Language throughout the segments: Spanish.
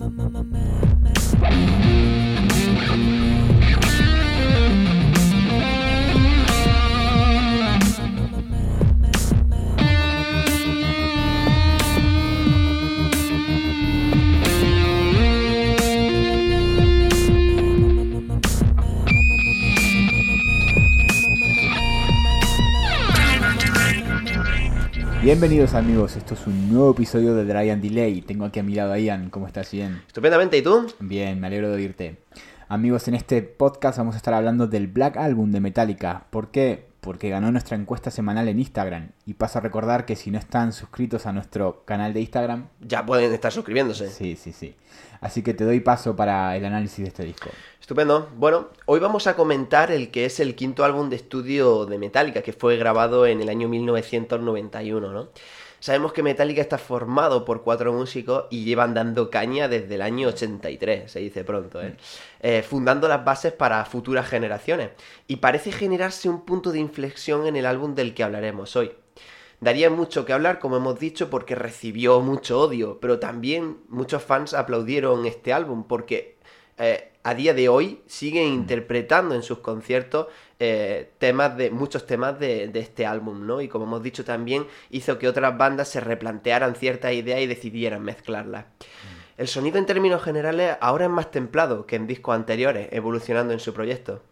my. Bienvenidos amigos, esto es un nuevo episodio de Dry and Delay. Tengo aquí a mi lado a Ian, ¿cómo estás Ian? Estupendamente, ¿y tú? Bien, me alegro de oírte. Amigos, en este podcast vamos a estar hablando del Black Album de Metallica. ¿Por qué? Porque ganó nuestra encuesta semanal en Instagram. Y paso a recordar que si no están suscritos a nuestro canal de Instagram... Ya pueden estar suscribiéndose. Sí, sí, sí. Así que te doy paso para el análisis de este disco. Estupendo. Bueno, hoy vamos a comentar el que es el quinto álbum de estudio de Metallica, que fue grabado en el año 1991, ¿no? Sabemos que Metallica está formado por cuatro músicos y llevan dando caña desde el año 83, se dice pronto, ¿eh? ¿eh? fundando las bases para futuras generaciones. Y parece generarse un punto de inflexión en el álbum del que hablaremos hoy. Daría mucho que hablar, como hemos dicho, porque recibió mucho odio, pero también muchos fans aplaudieron este álbum porque eh, a día de hoy siguen mm. interpretando en sus conciertos eh, temas de muchos temas de, este álbum, ¿no? Y como hemos dicho también hizo que otras bandas se replantearan ciertas ideas y decidieran mezclarlas. Mm. El sonido en términos generales ahora es más templado que en discos anteriores, evolucionando en su proyecto.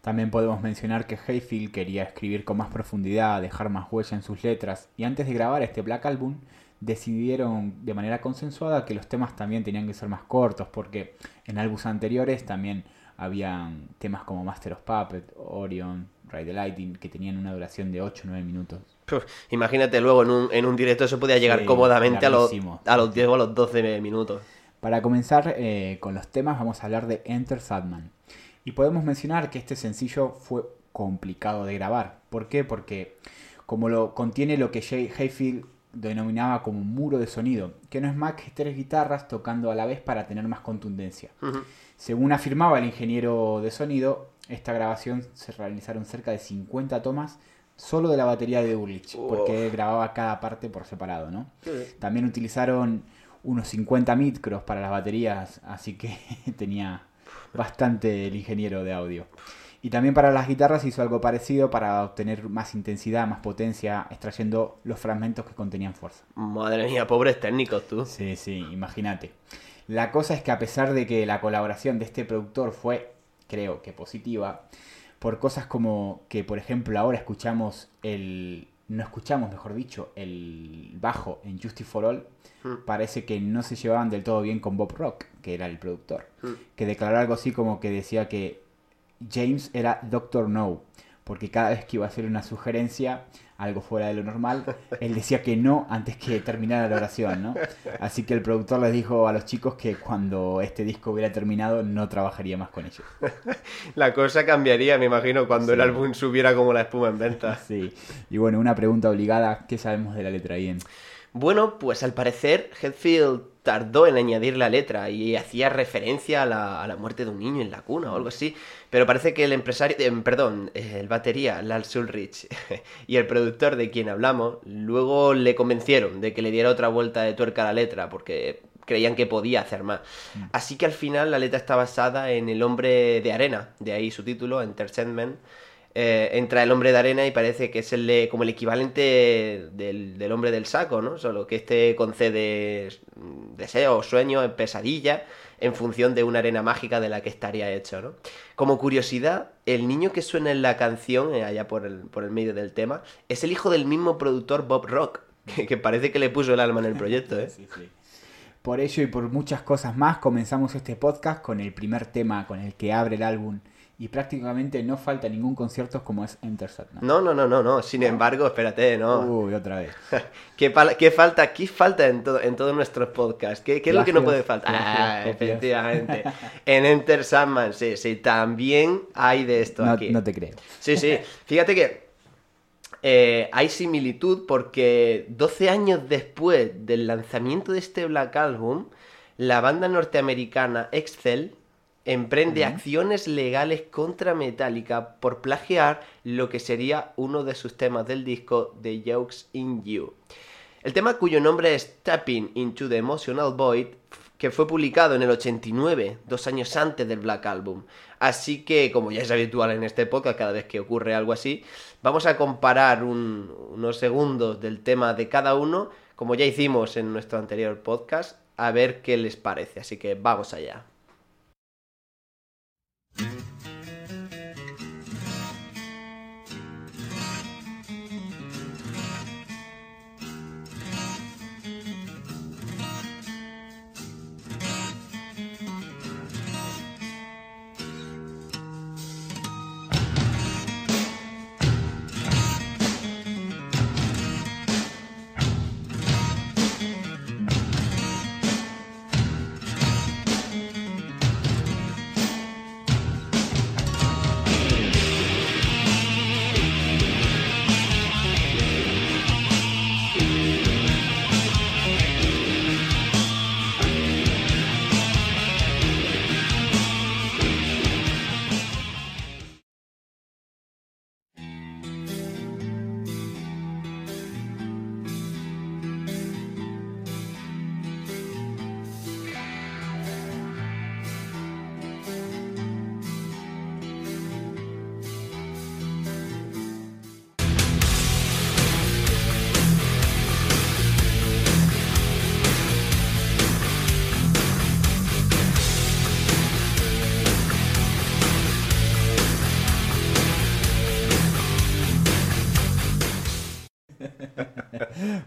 También podemos mencionar que Hayfield quería escribir con más profundidad, dejar más huella en sus letras, y antes de grabar este Black Album decidieron de manera consensuada que los temas también tenían que ser más cortos, porque en álbumes anteriores también habían temas como Master of Puppet, Orion, Ride the Lightning, que tenían una duración de 8 o 9 minutos. imagínate luego en un, en un directo eso podía llegar cómodamente a los, a los 10 o a los 12 minutos. Para comenzar eh, con los temas vamos a hablar de Enter Sadman. Y podemos mencionar que este sencillo fue complicado de grabar. ¿Por qué? Porque como lo contiene lo que Jay Hayfield denominaba como un muro de sonido, que no es más que tres guitarras tocando a la vez para tener más contundencia. Según afirmaba el ingeniero de sonido, esta grabación se realizaron cerca de 50 tomas solo de la batería de Ulrich, porque grababa cada parte por separado, ¿no? También utilizaron unos 50 micros para las baterías, así que tenía bastante el ingeniero de audio. Y también para las guitarras hizo algo parecido para obtener más intensidad, más potencia, extrayendo los fragmentos que contenían fuerza. Madre mía, pobres técnicos tú. Sí, sí, imagínate. La cosa es que a pesar de que la colaboración de este productor fue, creo que positiva, por cosas como que, por ejemplo, ahora escuchamos el... No escuchamos, mejor dicho, el bajo en Justice for All, Hmm. parece que no se llevaban del todo bien con Bob Rock, que era el productor, hmm. que declaró algo así como que decía que James era Doctor No, porque cada vez que iba a hacer una sugerencia, algo fuera de lo normal, él decía que no antes que terminara la oración, ¿no? Así que el productor les dijo a los chicos que cuando este disco hubiera terminado no trabajaría más con ellos. La cosa cambiaría, me imagino, cuando el álbum subiera como la espuma en venta. Sí. Y bueno, una pregunta obligada, ¿qué sabemos de la letra Ian? Bueno, pues al parecer Hetfield tardó en añadir la letra y hacía referencia a la, muerte de un niño en la cuna o algo así. Pero parece que el empresario, eh, perdón, el batería, Lars Ulrich, y el productor de quien hablamos, luego le convencieron de que le diera otra vuelta de tuerca a la letra porque creían que podía hacer más. Mm. Así que al final la letra está basada en El hombre de arena, de ahí su título, Entertainment eh, entra el hombre de arena y parece que es el como el equivalente del, hombre del saco, ¿no? Solo que este concede deseos, sueños, pesadillas en función de una arena mágica de la que estaría hecho, ¿no? Como curiosidad, el niño que suena en la canción, eh, allá por el, por el medio del tema, es el hijo del mismo productor Bob Rock, que, parece que le puso el alma en el proyecto, ¿eh? Por ello y por muchas cosas más, comenzamos este podcast con el primer tema con el que abre el álbum y prácticamente no falta ningún concierto como es Enter No, no, no, no, no. Sin embargo, espérate, ¿no? Uy, otra vez. ¿Qué, ¿Qué, falta? ¿Qué falta en, en todos nuestros podcasts? ¿Qué, qué es lo que no puede faltar? ah, efectivamente. en Enter Sandman, sí, sí, también hay de esto aquí. No te creo. Sí, sí. Fíjate que eh, hay similitud porque 12 años después del lanzamiento de este Black Album, la banda norteamericana Excel emprende acciones legales contra Metallica por plagiar lo que sería uno de sus temas del disco The Jokes in You. El tema cuyo nombre es Tapping into the Emotional Void que fue publicado en el 89, dos años antes del Black Album. Así que, como ya es habitual en este podcast, cada vez que ocurre algo así, vamos a comparar unos segundos del tema de cada uno, como ya hicimos en nuestro anterior podcast, a ver qué les parece. Así que vamos allá.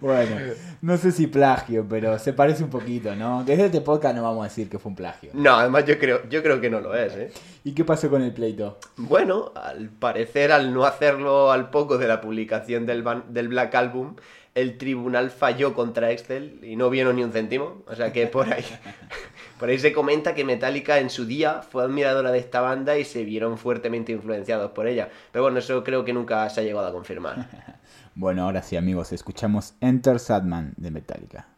Bueno, no sé si plagio, pero se parece un poquito, ¿no? Desde este podcast no vamos a decir que fue un plagio. No, además yo creo, yo creo que no lo es, ¿eh? ¿Y qué pasó con el pleito? Bueno, al parecer, al no hacerlo al poco de la publicación del, del Black Album, el tribunal falló contra Excel y no vieron ni un céntimo. O sea que por ahí, por ahí se comenta que Metallica en su día fue admiradora de esta banda y se vieron fuertemente influenciados por ella. Pero bueno, eso creo que nunca se ha llegado a confirmar. Bueno, ahora sí amigos, escuchamos Enter Sadman de Metallica.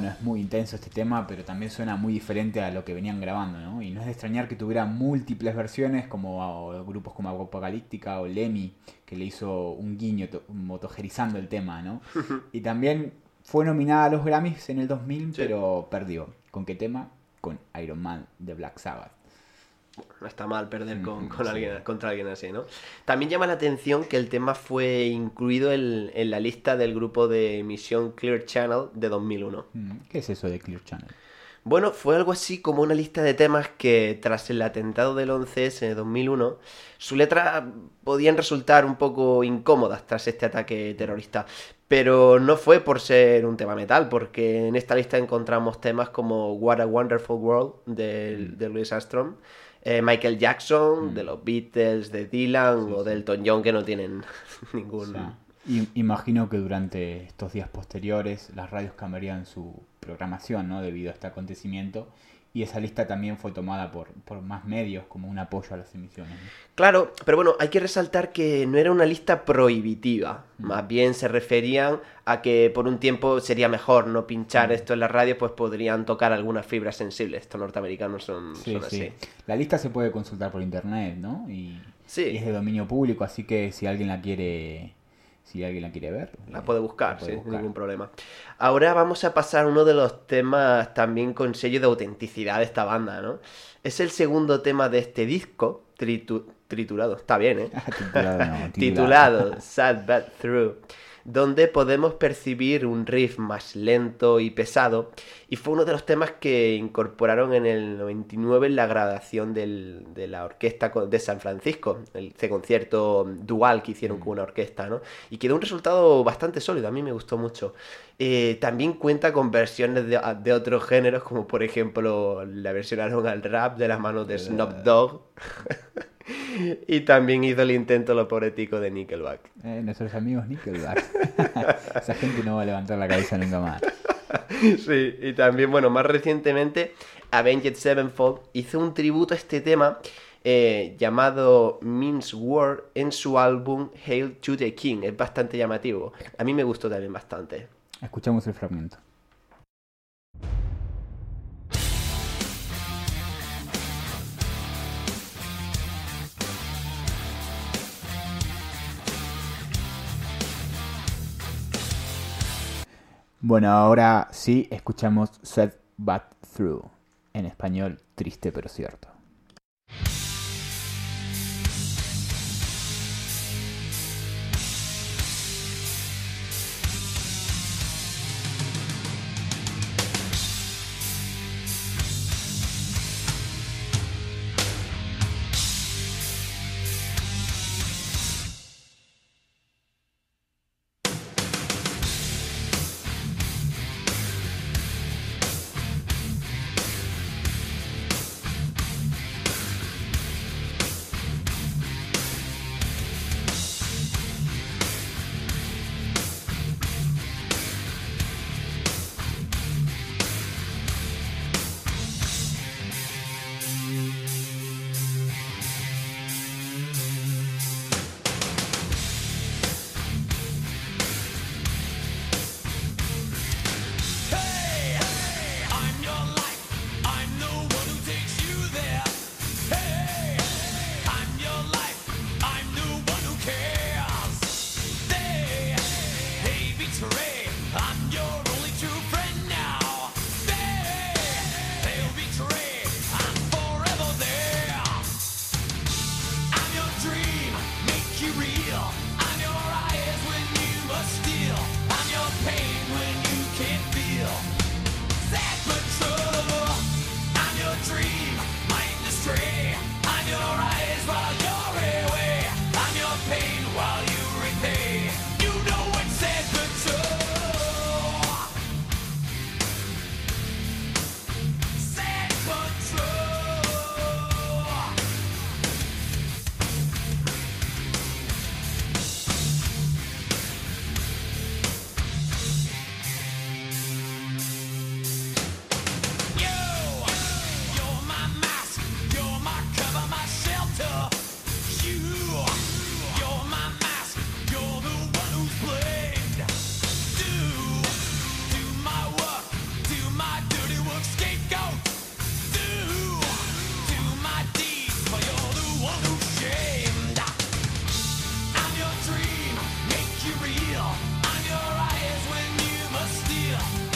Bueno, es muy intenso este tema, pero también suena muy diferente a lo que venían grabando, ¿no? Y no es de extrañar que tuviera múltiples versiones, como grupos como Apocalíptica o Lemmy, que le hizo un guiño motogerizando el tema, ¿no? y también fue nominada a los Grammys en el 2000, pero perdió. ¿Con qué tema? Con Iron Man de Black Sabbath no está mal perder con, con alguien, contra alguien así, ¿no? También llama la atención que el tema fue incluido en, en la lista del grupo de emisión Clear Channel de 2001. Mm, ¿Qué es eso de Clear Channel? Bueno, fue algo así como una lista de temas que tras el atentado del 11S de 2001, su letra podían resultar un poco incómodas tras este ataque terrorista. Pero no fue por ser un tema metal, porque en esta lista encontramos temas como What a Wonderful World de, mm. de Louis Armstrong, eh, Michael Jackson, mm. de los Beatles, de Dylan o del Elton John que no tienen ningún... imagino que durante estos días posteriores las radios cambiarían su programación ¿no? debido a este acontecimiento y esa lista también fue tomada por, por más medios como un apoyo a las emisiones. Claro, pero bueno, hay que resaltar que no era una lista prohibitiva, mm. más bien se referían a que por un tiempo sería mejor no pinchar mm. esto en la radio, pues podrían tocar algunas fibras sensibles. Estos norteamericanos son, así. La lista se puede consultar por internet, ¿no? Y, y es de dominio público, así que si alguien la quiere si alguien la quiere ver. La puede buscar, sin ningún problema. Ahora vamos a pasar a uno de los temas también con sello de autenticidad de esta banda, ¿no? Es el segundo tema de este disco, triturado, está bien, ¿eh? titulado, titulado Sad Bad Through donde podemos percibir un riff más lento y pesado, y fue uno de los temas que incorporaron en el 99 en la grabación de la orquesta de San Francisco, el, concierto dual que hicieron mm. con una orquesta, ¿no? Y quedó un resultado bastante sólido, a mí me gustó mucho. Eh, también cuenta con versiones de, otros géneros, como por ejemplo la versionaron al rap de las manos de Snoop Dogg. y también hizo el intento lo poético de Nickelback. Eh, nuestros amigos Nickelback. Esa gente no va a levantar la cabeza nunca más. sí, y también, bueno, más recientemente, Avenged Sevenfold hizo un tributo a este tema eh, llamado Means War en su álbum Hail to the King. Es bastante llamativo. A mí me gustó también bastante. Escuchamos el fragmento. Bueno, ahora sí escuchamos Set But Through, en español triste pero cierto. Bye.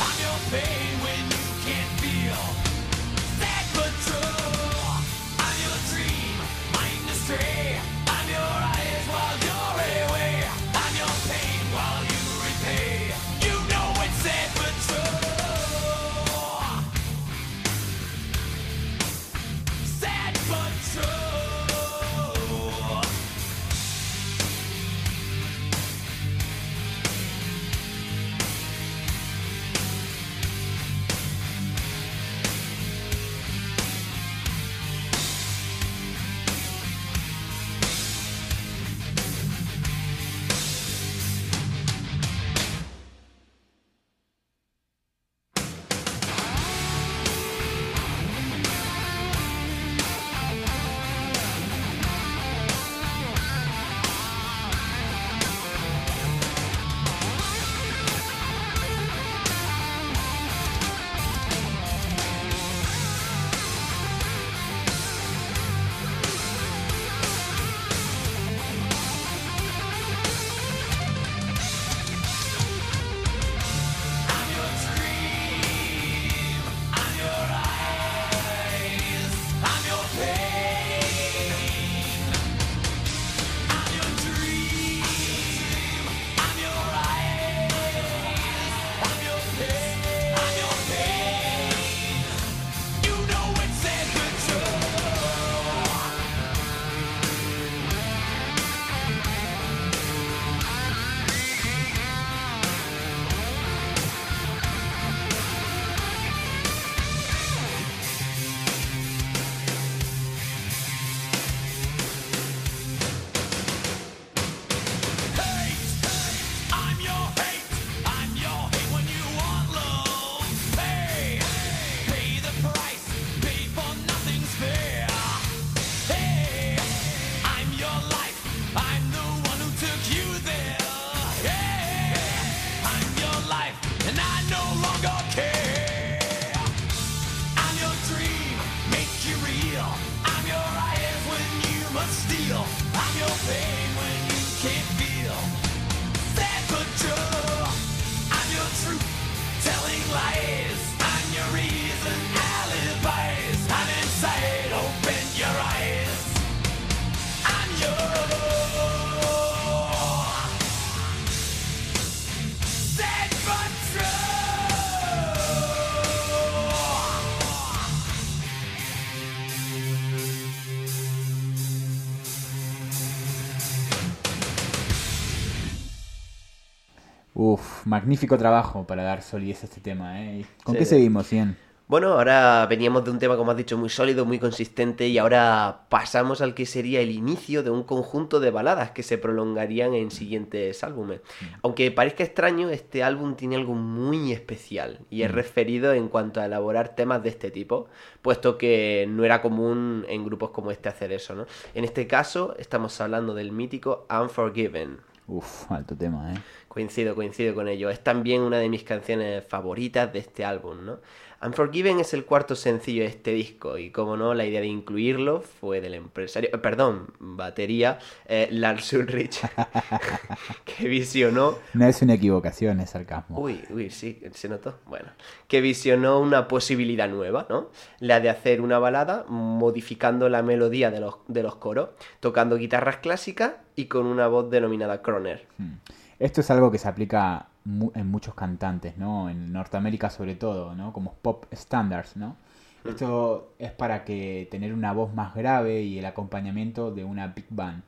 Magnífico trabajo para dar solidez a este tema, ¿eh? ¿Con qué seguimos, Ian? Bueno, ahora veníamos de un tema, como has dicho, muy sólido, muy consistente, y ahora pasamos al que sería el inicio de un conjunto de baladas que se prolongarían en siguientes álbumes. Aunque parezca extraño, este álbum tiene algo muy especial, y es mm. referido en cuanto a elaborar temas de este tipo, puesto que no era común en grupos como este hacer eso, ¿no? En este caso, estamos hablando del mítico Unforgiven. Uf, alto tema, ¿eh? Coincido, coincido con ello. Es también una de mis canciones favoritas de este álbum, ¿no? Unforgiven es el cuarto sencillo de este disco y como no, la idea de incluirlo fue del empresario, eh, perdón, batería, eh, Lars Ulrich, que visionó... No es una equivocación, es sarcasmo. Uy, uy, sí, se notó. Bueno, que visionó una posibilidad nueva, ¿no? La de hacer una balada modificando la melodía de los, de los coros, tocando guitarras clásicas y con una voz denominada Croner. Hmm. Esto es algo que se aplica en muchos cantantes, ¿no? En Norteamérica sobre todo, ¿no? Como pop standards, ¿no? Mm. Esto es para que tener una voz más grave y el acompañamiento de una big band.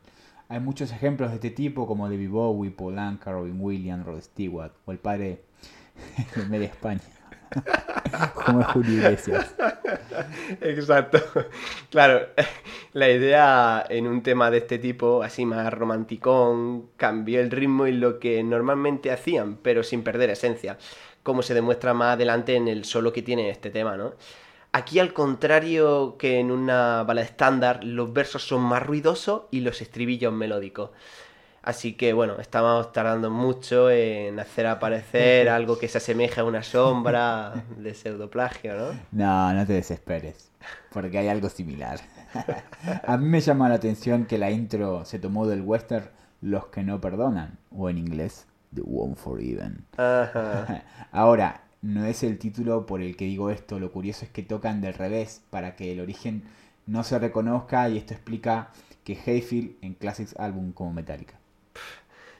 Hay muchos ejemplos de este tipo como David Bowie, Paul Anka, Robin Williams, Rod Stewart o el padre de Media España. como Julio Iglesias. Exacto. Claro, la idea en un tema de este tipo, así más romanticón, cambió el ritmo y lo que normalmente hacían, pero sin perder esencia, como se demuestra más adelante en el solo que tiene este tema, ¿no? Aquí, al contrario que en una balada estándar, los versos son más ruidosos y los estribillos melódicos. Así que bueno, estamos tardando mucho en hacer aparecer algo que se asemeja a una sombra de pseudoplagio, ¿no? No, no te desesperes, porque hay algo similar. a mí me llama la atención que la intro se tomó del western Los que no perdonan, o en inglés, The One for Even. Ahora, no es el título por el que digo esto, lo curioso es que tocan del revés para que el origen no se reconozca y esto explica que Hayfield en Classics Album como Metallica.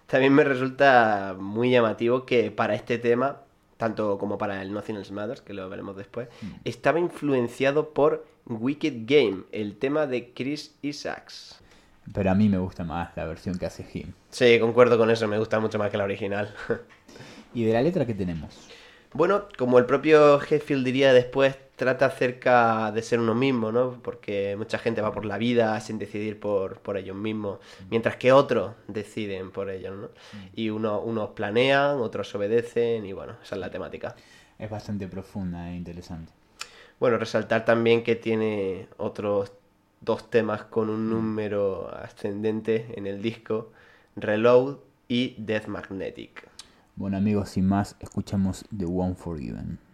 También me resulta muy llamativo que para este tema, tanto como para el Nothing Else Matters, que lo veremos después, mm. estaba influenciado por Wicked Game, el tema de Chris Isaacs. Pero a mí me gusta más la versión que hace Jim. Sí, concuerdo con eso, me gusta mucho más que la original. ¿Y de la letra qué tenemos? Bueno, como el propio Hetfield diría después, trata acerca de ser uno mismo, ¿no? Porque mucha gente va por la vida sin decidir por, por ellos mismos, mientras que otros deciden por ellos, ¿no? Y uno, unos planean, otros obedecen, y bueno, esa es la temática. Es bastante profunda e interesante. Bueno, resaltar también que tiene otros dos temas con un número ascendente en el disco, Reload y Death Magnetic. Bueno amigos, sin más, escuchamos The One Forgiven.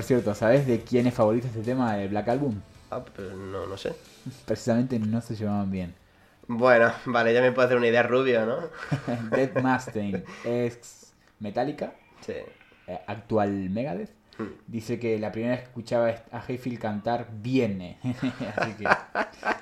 Por cierto, ¿sabes de quién es favorito este tema del Black Album? Ah, pero no, no sé. Precisamente no se llevaban bien. Bueno, vale, ya me puedo hacer una idea rubio, ¿no? Dead Mustaine, ex Metallica, Sí. eh, actual Megadeth. Dice que la primera vez que escuchaba a Hayfield cantar viene. Así que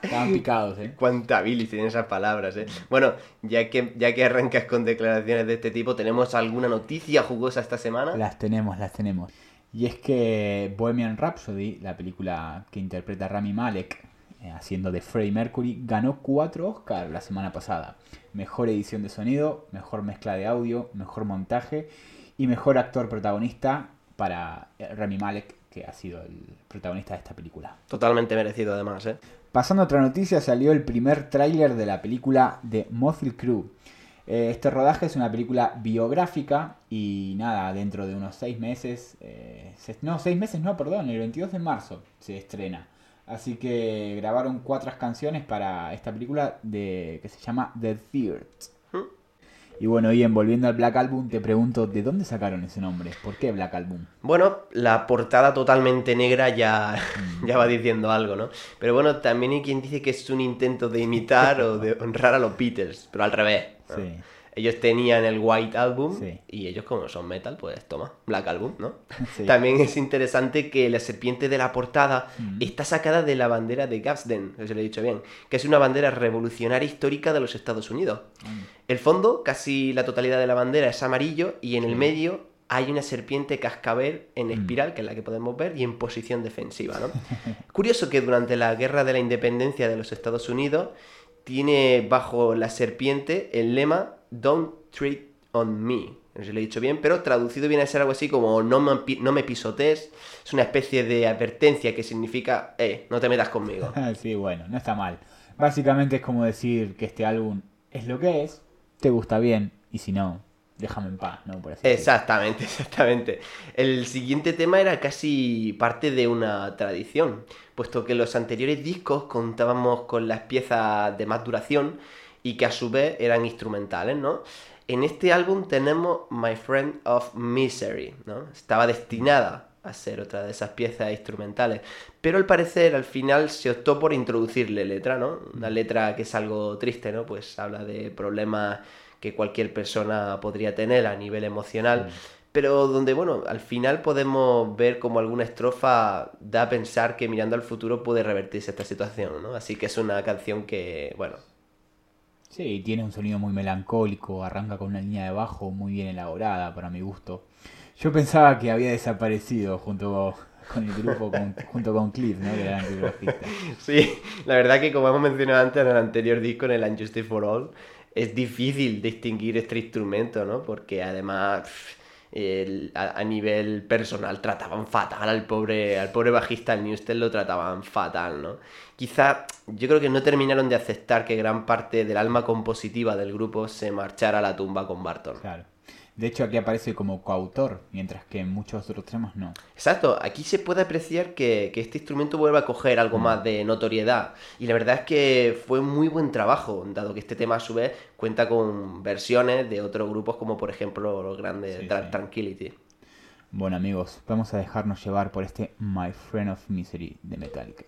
estaban picados, ¿eh? Cuánta bilis tienen esas palabras, ¿eh? Bueno, ya que, ya que arrancas con declaraciones de este tipo, ¿tenemos alguna noticia jugosa esta semana? Las tenemos, las tenemos. Y es que Bohemian Rhapsody, la película que interpreta Rami Malek, eh, haciendo de Freddie Mercury, ganó cuatro Oscars la semana pasada. Mejor edición de sonido, mejor mezcla de audio, mejor montaje y mejor actor protagonista para eh, Rami Malek, que ha sido el protagonista de esta película. Totalmente merecido además, ¿eh? Pasando a otra noticia, salió el primer tráiler de la película de Mothil Crew. Eh, Este rodaje es una película biográfica y nada, dentro de unos seis meses, eh, se- no, seis meses no, perdón, el 22 de marzo se estrena. Así que grabaron cuatro canciones para esta película de, que se llama The Third. ¿Mm? Y bueno, Ian, volviendo al Black Album, te pregunto, ¿de dónde sacaron ese nombre? ¿Por qué Black Album? Bueno, la portada totalmente negra ya, ya va diciendo algo, ¿no? Pero bueno, también hay quien dice que es un intento de imitar o de honrar a los Beatles, pero al revés. ¿No? Sí. Ellos tenían el White Album Sí. y ellos como son metal, pues toma, Black Album, ¿no? Sí. También es interesante que la serpiente de la portada Mm. está sacada de la bandera de Gadsden, si lo he dicho bien, que es una bandera revolucionaria histórica de los Estados Unidos. Mm. El fondo, casi la totalidad de la bandera es amarillo y en el medio hay una serpiente cascabel en Mm. espiral, que es la que podemos ver, y en posición defensiva, ¿no? Curioso que durante la guerra de la independencia de los Estados Unidos tiene bajo la serpiente el lema Don't treat on me. No sé si lo he dicho bien, pero traducido viene a ser algo así como no me, no me pisotees. Es una especie de advertencia que significa, eh, no te metas conmigo. sí, bueno, no está mal. Básicamente es como decir que este álbum es lo que es, te gusta bien, y si no, déjame en paz, ¿no? Por así. Exactamente, exactamente. El siguiente tema era casi parte de una tradición, puesto que los anteriores discos contábamos con las piezas de más duración y que a su vez eran instrumentales, ¿no? En este álbum tenemos My Friend of Misery, ¿no? Estaba destinada a ser otra de esas piezas instrumentales, pero al parecer al final se optó por introducirle letra, ¿no? Una letra que es algo triste, ¿no? Pues habla de problemas que cualquier persona podría tener a nivel emocional, pero donde, bueno, al final podemos ver como alguna estrofa da a pensar que mirando al futuro puede revertirse esta situación, ¿no? Así que es una canción que, bueno, Sí, tiene un sonido muy melancólico, arranca con una línea de bajo muy bien elaborada para mi gusto. Yo pensaba que había desaparecido junto con el grupo, con- junto con Cliff, ¿no? Que era el. Sí, la verdad que como hemos mencionado antes en el anterior disco, en el Unjustice for All, es difícil distinguir este instrumento, ¿no? Porque además a, nivel personal trataban fatal al pobre, al pobre bajista, al Newsted lo trataban fatal, ¿no? Quizá yo creo que no terminaron de aceptar que gran parte del alma compositiva del grupo se marchara a la tumba con Barton. Claro. De hecho, aquí aparece como coautor, mientras que en muchos otros temas no. Exacto, aquí se puede apreciar que, que este instrumento vuelve a coger algo más de notoriedad. Y la verdad es que fue muy buen trabajo, dado que este tema a su vez cuenta con versiones de otros grupos como por ejemplo los grandes sí. Tranquility. Bueno amigos, vamos a dejarnos llevar por este My Friend of Misery de Metallica.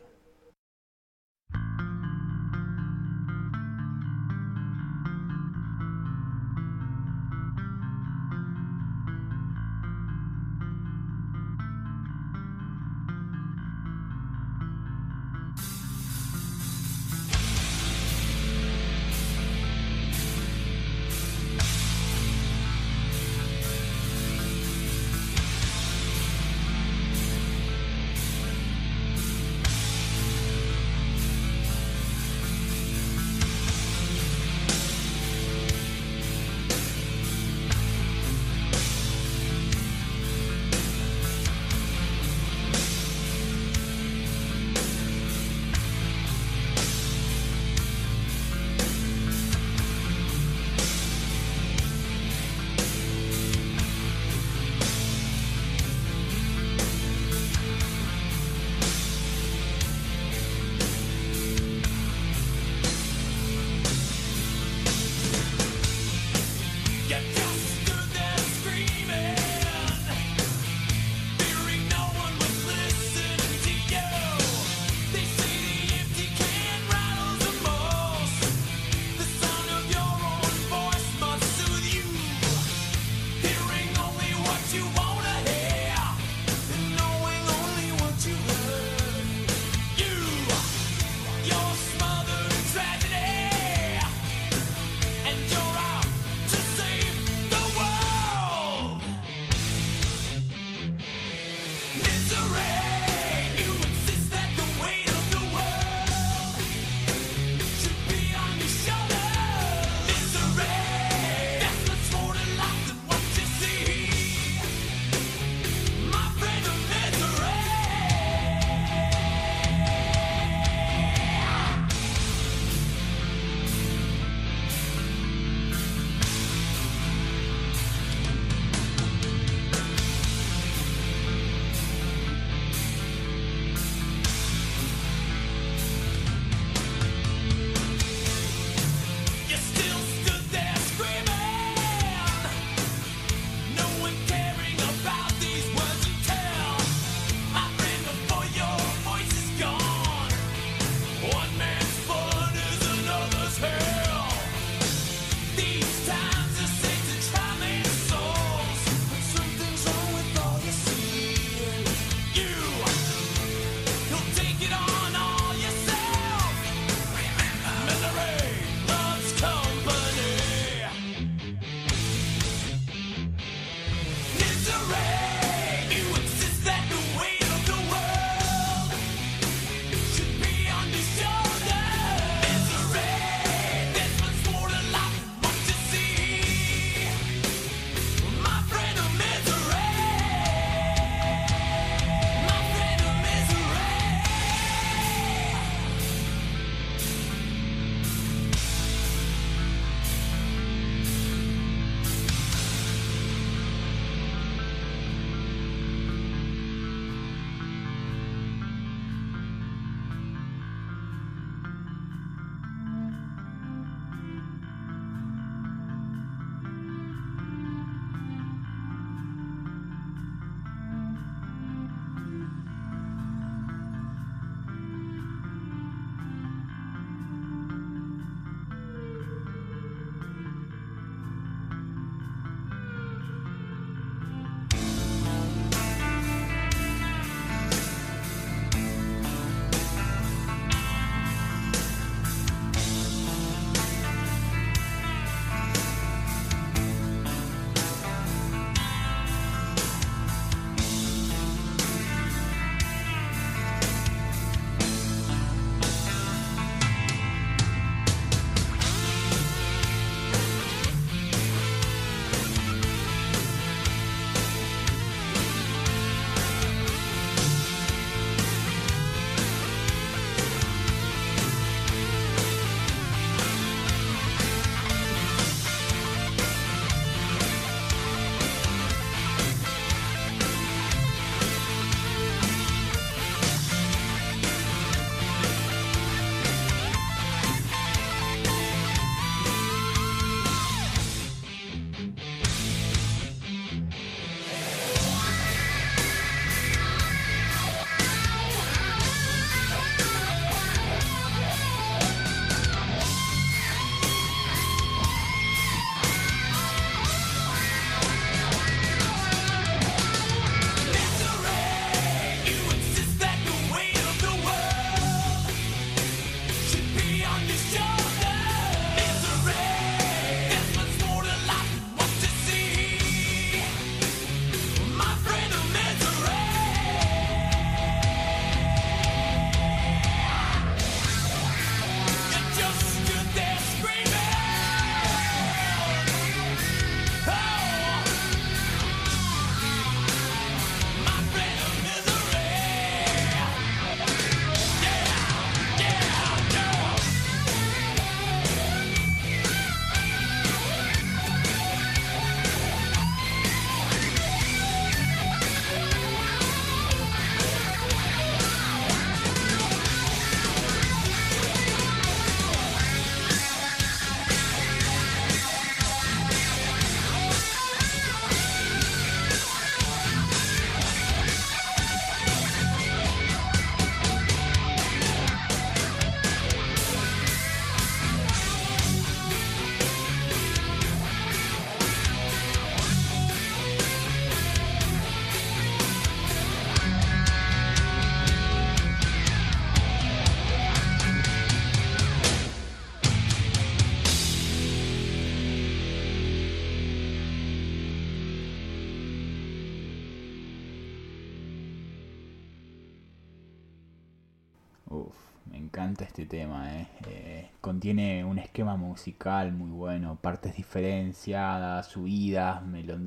Encanta este tema, ¿eh? Eh, contiene un esquema musical muy bueno, partes diferenciadas, subidas,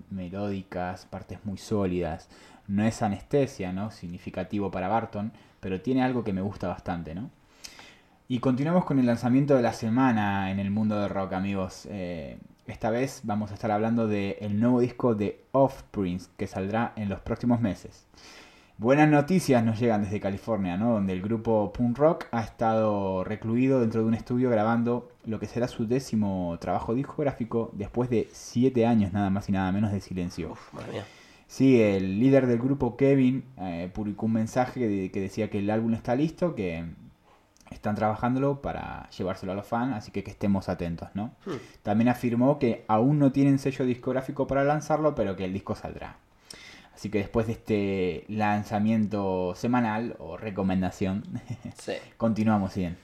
melódicas, partes muy sólidas. No es anestesia, ¿no? Significativo para Barton, pero tiene algo que me gusta bastante, ¿no? Y continuamos con el lanzamiento de la semana en el mundo del rock, amigos. Eh, esta vez vamos a estar hablando del nuevo disco de Offspring que saldrá en los próximos meses. Buenas noticias nos llegan desde California, ¿no? Donde el grupo punk rock ha estado recluido dentro de un estudio grabando lo que será su décimo trabajo discográfico después de siete años nada más y nada menos de silencio. Uf, madre mía. Sí, el líder del grupo, Kevin, eh, publicó un mensaje de- que decía que el álbum está listo, que están trabajándolo para llevárselo a los fans, así que que estemos atentos, ¿no? También afirmó que aún no tienen sello discográfico para lanzarlo, pero que el disco saldrá. Así que después de este lanzamiento semanal o recomendación, Sí. continuamos bien.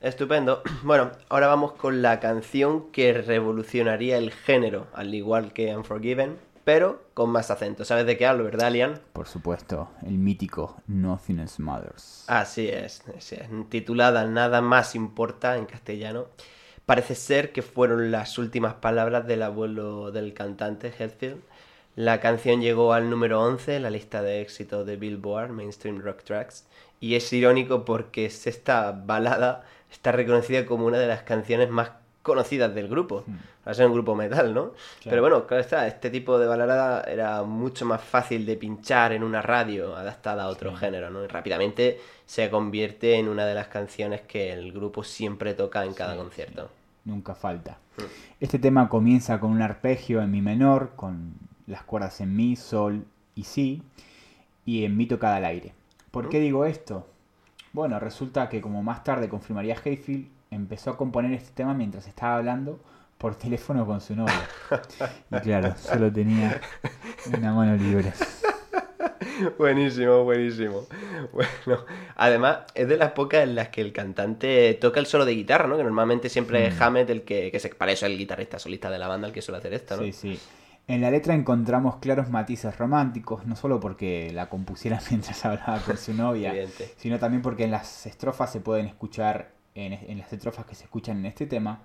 Estupendo. Bueno, ahora vamos con la canción que revolucionaría el género, al igual que Unforgiven, pero con más acento. ¿Sabes de qué hablo, verdad, Lian? Por supuesto, el mítico Nothing Else Matters. Así es, así es. Titulada Nada más importa en castellano. Parece ser que fueron las últimas palabras del abuelo del cantante, Hetfield. La canción llegó al número 11 en la lista de éxitos de Billboard Mainstream Rock Tracks. Y es irónico porque es esta balada está reconocida como una de las canciones más conocidas del grupo. Va a ser un grupo metal, ¿no? Pero bueno, claro está, este tipo de balada era mucho más fácil de pinchar en una radio adaptada a otro género, ¿no? Y rápidamente se convierte en una de las canciones que el grupo siempre toca en cada concierto. Nunca falta. Este tema comienza con un arpegio en mi menor, con las cuerdas en mi, sol y si, y en mi tocada al aire. ¿Por qué digo esto? Bueno, resulta que como más tarde confirmaría Hayfield, empezó a componer este tema mientras estaba hablando por teléfono con su novia. Y claro, solo tenía una mano libre. Buenísimo, buenísimo. Bueno, además es de las pocas en las que el cantante toca el solo de guitarra, ¿no? Que normalmente siempre es Hammett el que, que se para eso es el guitarrista solista de la banda el que suele hacer esto, ¿no? Sí, sí. En la letra encontramos claros matices románticos, no solo porque la compusiera mientras hablaba con su novia, sino también porque en las estrofas se pueden escuchar, en, en las estrofas que se escuchan en este tema,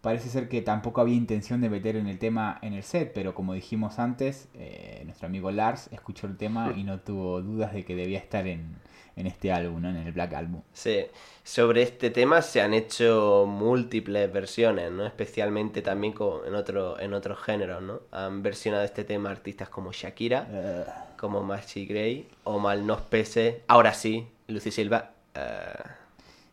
parece ser que tampoco había intención de meter en el tema en el set, pero como dijimos antes, eh, nuestro amigo Lars escuchó el tema y no tuvo dudas de que debía estar en, en este álbum, ¿no? en el Black Album. Sí, sobre este tema se han hecho múltiples versiones, ¿no? Especialmente también co- en, otro, en otros géneros, ¿no? Han versionado este tema artistas como Shakira, Eh, como Maxi Gray, o Mal Nos Pese, ahora sí, Lucy Silva. eh,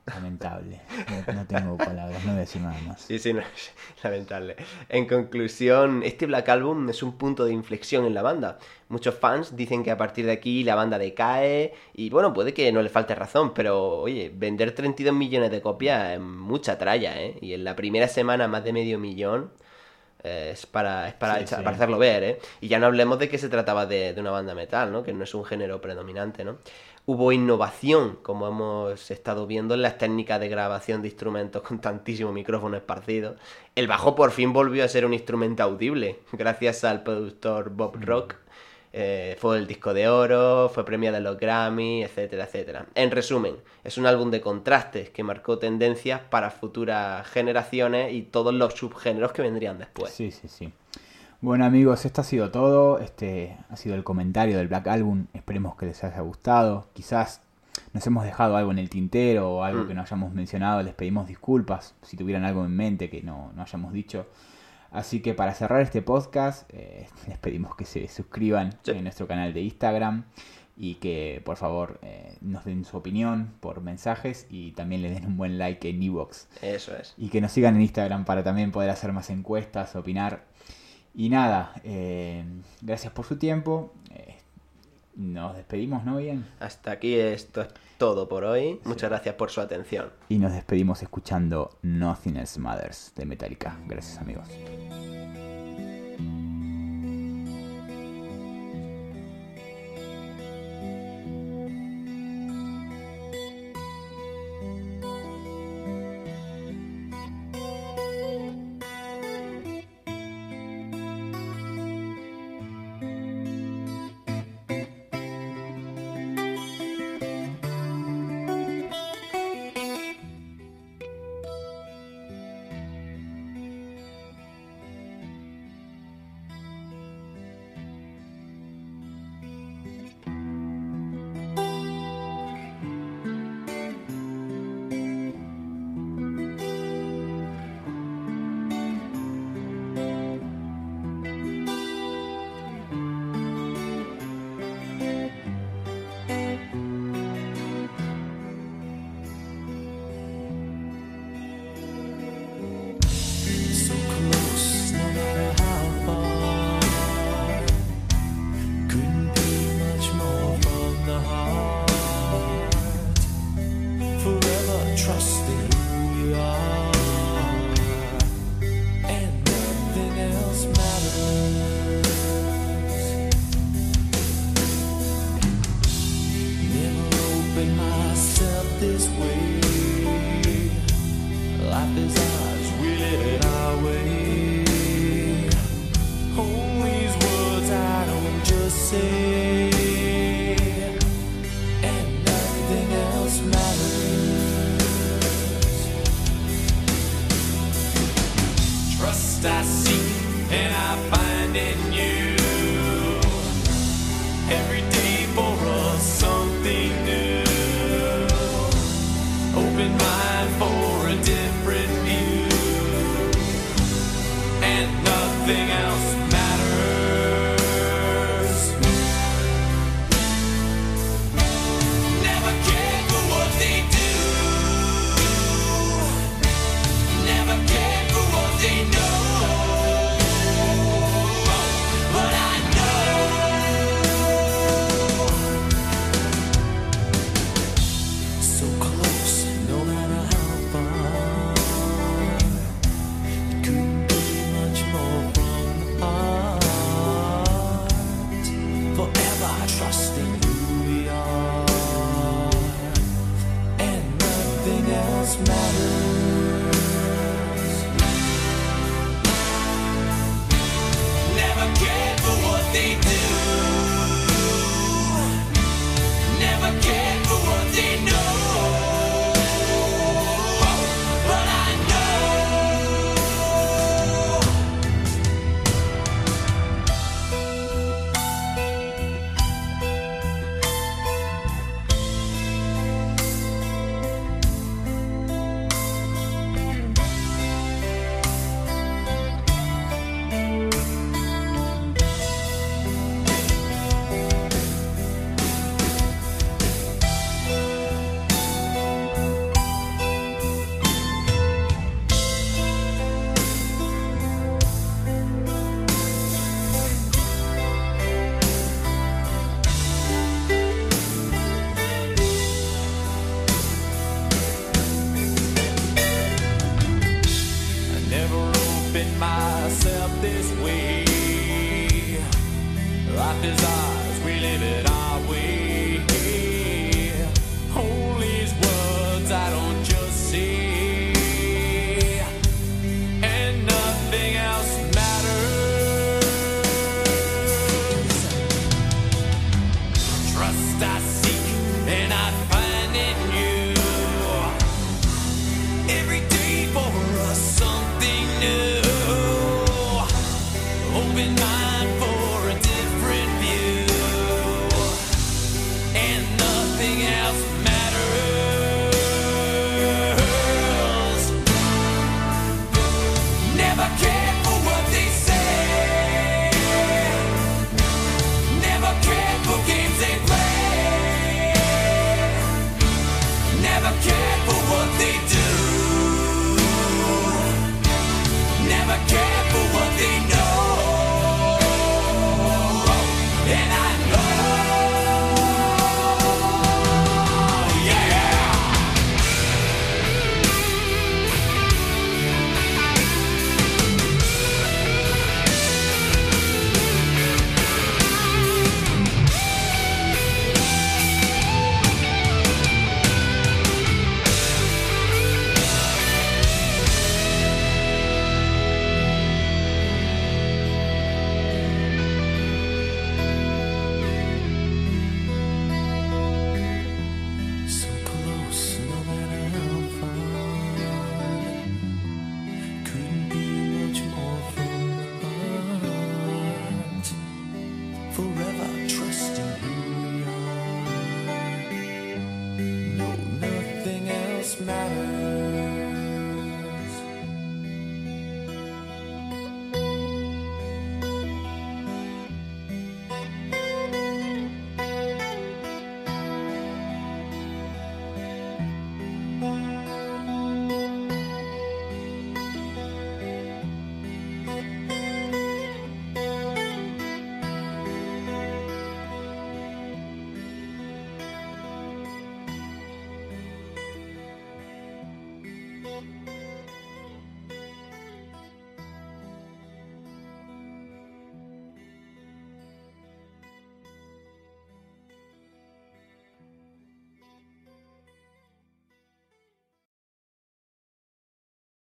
lamentable. No, no tengo palabras, no voy a decir nada más. Sí, sí, no, lamentable. En conclusión, este Black Album es un punto de inflexión en la banda. Muchos fans dicen que a partir de aquí la banda decae y bueno, puede que no le falte razón, pero oye, vender 32 millones de copias es mucha tralla, ¿eh? Y en la primera semana más de medio millón eh, es para, es para, Sí, echar- sí. para hacerlo ver, ¿eh? Y ya no hablemos de que se trataba de, de una banda metal, ¿no? Que no es un género predominante, ¿no? Hubo innovación, como hemos estado viendo en las técnicas de grabación de instrumentos con tantísimo micrófono esparcido. El bajo por fin volvió a ser un instrumento audible, gracias al productor Bob Rock. Eh, fue el disco de oro, fue premiado en los Grammy, etcétera, etcétera. En resumen, es un álbum de contrastes que marcó tendencias para futuras generaciones y todos los subgéneros que vendrían después. Sí, sí, sí. Bueno amigos, esto ha sido todo. Este ha sido el comentario del Black Album. Esperemos que les haya gustado. Quizás nos hemos dejado algo en el tintero o algo Mm. que no hayamos mencionado. Les pedimos disculpas si tuvieran algo en mente que no, no hayamos dicho. Así que para cerrar este podcast, eh, les pedimos que se suscriban Sí. en nuestro canal de Instagram y que por favor eh, nos den su opinión por mensajes y también le den un buen like en Evox. Eso es. Y que nos sigan en Instagram para también poder hacer más encuestas, opinar. Y nada, eh, gracias por su tiempo. Eh, nos despedimos, ¿no? Bien. Hasta aquí esto es todo por hoy. Muchas gracias por su atención. Y nos despedimos escuchando Nothing Else Matters de Metallica. Gracias amigos.